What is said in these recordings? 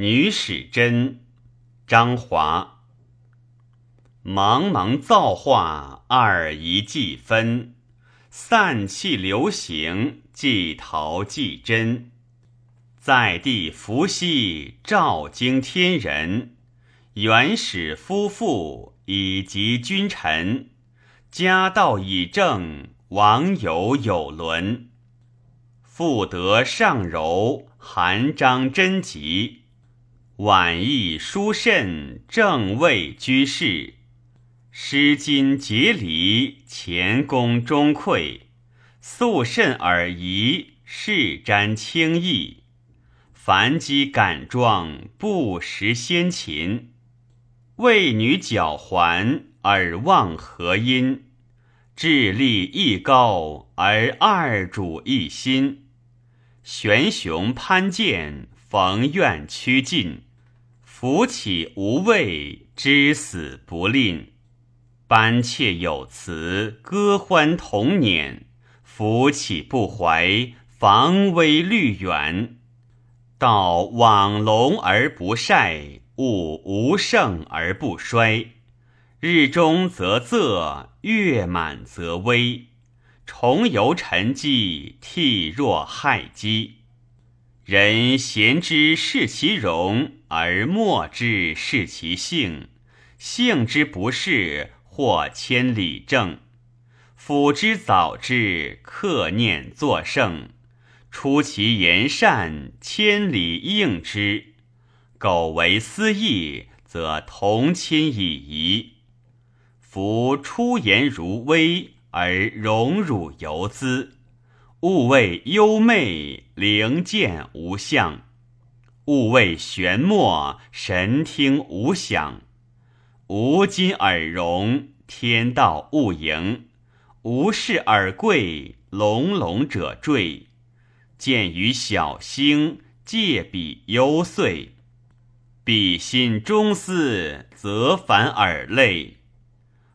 女史箴，张华。茫茫造化，二仪既分，散气流行，既陶既真。在地伏羲，照经天人，元始夫妇，以及君臣。家道以正，王友有伦。妇德上柔，含章贞吉。婉意殊甚，正位居士；诗今节离，前功中馈。肃慎尔仪，事瞻清意。凡机感状，不识先秦。为女脚环，耳望和音。智力亦高，而二主一心。玄雄攀剑，逢怨趋近。福起无畏，知死不吝；班妾有词，歌欢同辇。福起不怀，防微虑远。道往隆而不晒，物无盛而不衰。日中则仄，月满则微。重游沉寂，替若害机。人贤之视其容，而莫之视其性。性之不是，或千里正。辅之早之，克念作圣。出其言善，千里应之。苟为私意，则同亲以夷。夫出言如微，而荣辱犹滋。物谓幽昧，灵见无相；物谓玄默，神听无响。无金耳荣，天道勿盈；无事耳贵，隆隆者坠。见于小星，借彼幽邃；彼心中思，则反耳泪。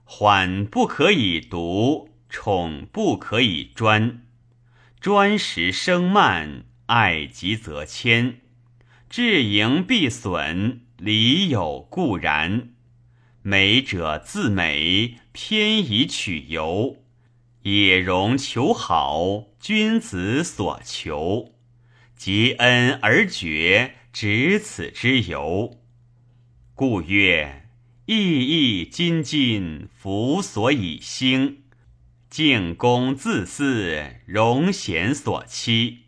缓不可以独，宠不可以专。专时生慢，爱急则迁。至盈必损，理有固然。美者自美，偏以取尤。也容求好，君子所求。及恩而绝，执此之由。故曰：意义津津，福所以兴。敬公自私，荣贤所期；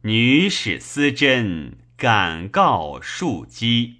女史思贞，敢告庶几。